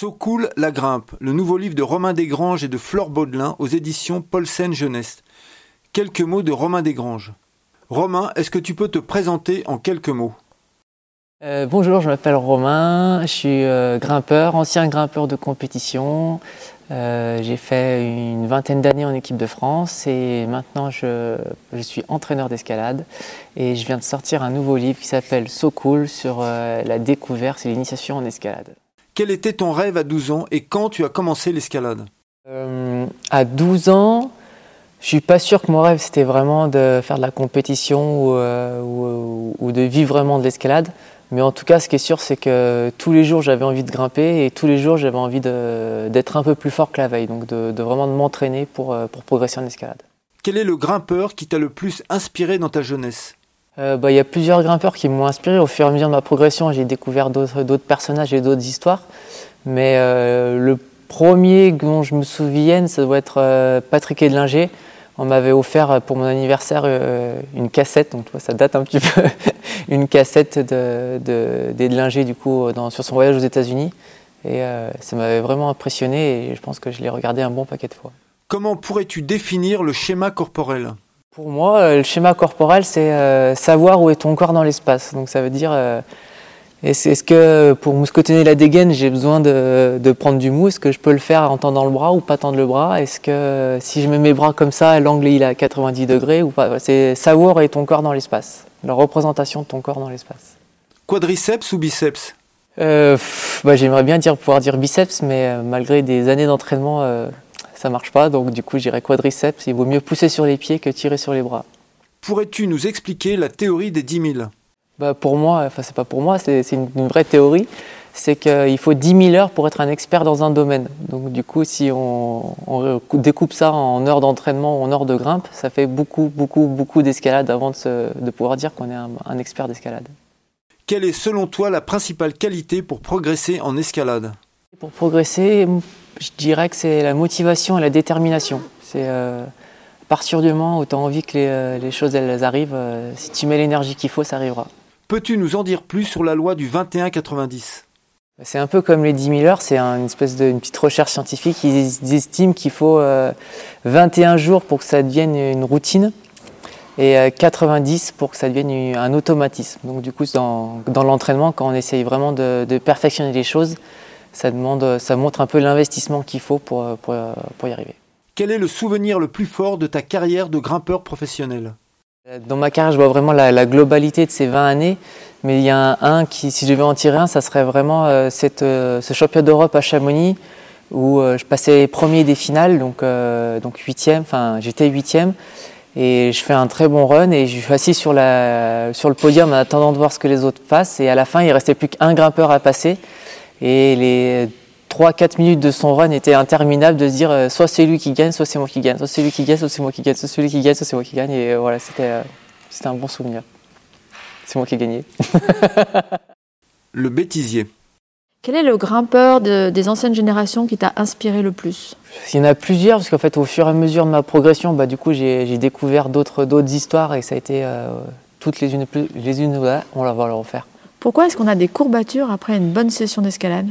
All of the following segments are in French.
So la grimpe, le nouveau livre de Romain Desgranges et de Flore Baudelin aux éditions Paulsen Jeunesse. Quelques mots de Romain Desgranges. Romain, est-ce que tu peux te présenter en quelques mots? Euh, bonjour, je m'appelle Romain, je suis euh, grimpeur, ancien grimpeur de compétition. Euh, j'ai fait une vingtaine d'années en équipe de France et maintenant je, suis entraîneur d'escalade et je viens de sortir un nouveau livre qui s'appelle So sur la découverte et l'initiation en escalade. Quel était ton rêve à 12 ans et quand tu as commencé l'escalade Euh, à 12 ans, je suis pas sûr que mon rêve c'était vraiment de faire de la compétition ou, euh, ou- ou de vivre vraiment de l'escalade. Mais en tout cas, ce qui est sûr, c'est que tous les jours j'avais envie de grimper et tous les jours j'avais envie d'être un peu plus fort que la veille, donc de, de vraiment de m'entraîner pour, euh, pour progresser en escalade. Quel est le grimpeur qui t'a le plus inspiré dans ta jeunesse Euh, bah, Il y a plusieurs grimpeurs qui m'ont inspiré. Au fur et à mesure de ma progression, j'ai découvert d'autres personnages et d'autres histoires. Mais euh, le premier dont je me souvienne, ça doit être euh, Patrick Edlinger. On m'avait offert pour mon anniversaire une cassette, donc ça date un petit peu, une cassette de, de, d'Edlinger du coup, sur son voyage aux États-Unis. Et ça m'avait vraiment impressionné et je pense que je l'ai regardé un bon paquet de fois. Comment pourrais-tu définir le schéma corporel? Pour moi, euh, le schéma corporel, c'est euh, savoir où est ton corps dans l'espace. Donc ça veut dire, euh, est-ce que pour mouscotonner la dégaine, j'ai besoin de, de prendre du mou Est-ce que je peux le faire en tendant le bras ou pas tendre le bras? Est-ce que si je mets mes bras comme ça, l'angle il est à 90 degrés ou pas? C'est savoir où est ton corps dans l'espace. La représentation de ton corps dans l'espace. Quadriceps ou biceps? Euh, bah, J'aimerais bien dire, pouvoir dire biceps, mais malgré des années d'entraînement, euh, ça marche pas. Donc du coup, j'irai quadriceps. Il vaut mieux pousser sur les pieds que tirer sur les bras. Pourrais-tu nous expliquer la théorie des 10 000 Bah pour moi, enfin c'est pas pour moi, c'est une, une vraie théorie, c'est qu'il faut 10 000 heures pour être un expert dans un domaine. Donc du coup, si on, on découpe ça en heures d'entraînement ou en heures de grimpe, ça fait beaucoup, beaucoup, beaucoup d'escalade avant de, se- de pouvoir dire qu'on est un, un expert d'escalade. Quelle est selon toi la principale qualité pour progresser en escalade? Pour progresser, je dirais que c'est la motivation et la détermination. C'est euh, partir du moment où tu as envie que les, euh, les choses elles arrivent, euh, si tu mets l'énergie qu'il faut, ça arrivera. Peux-tu nous en dire plus sur la loi du 21-90 C'est un peu comme les 10 000 heures, c'est un- une espèce de une petite recherche scientifique. Ils estiment qu'il faut euh, 21 jours pour que ça devienne une routine et euh, 90 pour que ça devienne un automatisme. Donc du coup, dans, dans l'entraînement, quand on essaye vraiment de, de perfectionner les choses, ça, demande, ça montre un peu l'investissement qu'il faut pour, euh, pour, euh, pour y arriver. Quel est le souvenir le plus fort de ta carrière de grimpeur professionnel Dans ma carrière, je vois vraiment la, la globalité de ces 20 années, mais il y a un, un qui, si je devais en tirer un, ça serait vraiment euh, cette, euh, ce championnat d'Europe à Chamonix, où euh, je passais premier des finales, donc, euh, donc huitième, enfin j'étais huitième, et je fais un très bon run, et je suis assis sur, la, sur le podium en attendant de voir ce que les autres passent, et à la fin, il restait plus qu'un grimpeur à passer, et les 3-4 minutes de son run étaient interminables de se dire euh, soit c'est lui qui gagne, soit c'est moi qui gagne, soit c'est lui qui gagne, soit c'est moi qui gagne, soit c'est lui qui gagne, soit c'est moi qui gagne. Et euh, voilà, c'était euh, c'était un bon souvenir. C'est moi qui ai gagné. Le bêtisier. Quel est le grimpeur de- des anciennes générations qui t'a inspiré le plus? Il y en a plusieurs, parce qu'en fait, au fur et à mesure de ma progression, bah, du coup, j'ai j'ai découvert d'autres d'autres histoires et ça a été euh, toutes les unes plus les unes. voilà, on va le refaire. Pourquoi est-ce qu'on a des courbatures après une bonne session d'escalade?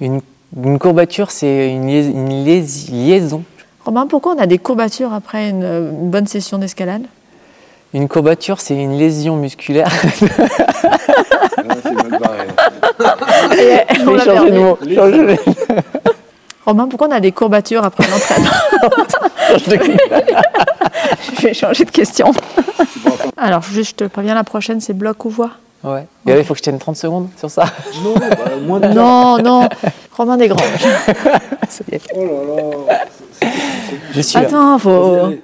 Une, une courbature, c'est une, liais- liaison. Romain, pourquoi on a des courbatures après une, euh, une bonne session d'escalade? Une courbature, c'est une lésion musculaire. mal barré. On changé de perdu. mot. Changé- Romain, pourquoi on a des courbatures après un entraînement? Je vais changer de question. Alors, juste, je te préviens, la prochaine, c'est bloc ou voix Ouais. Et là, il faut que je tienne 30 secondes sur ça. Non, bah, moins de Non, non, Romain Desgranges. Oh là là. Je suis là. Attends, faut...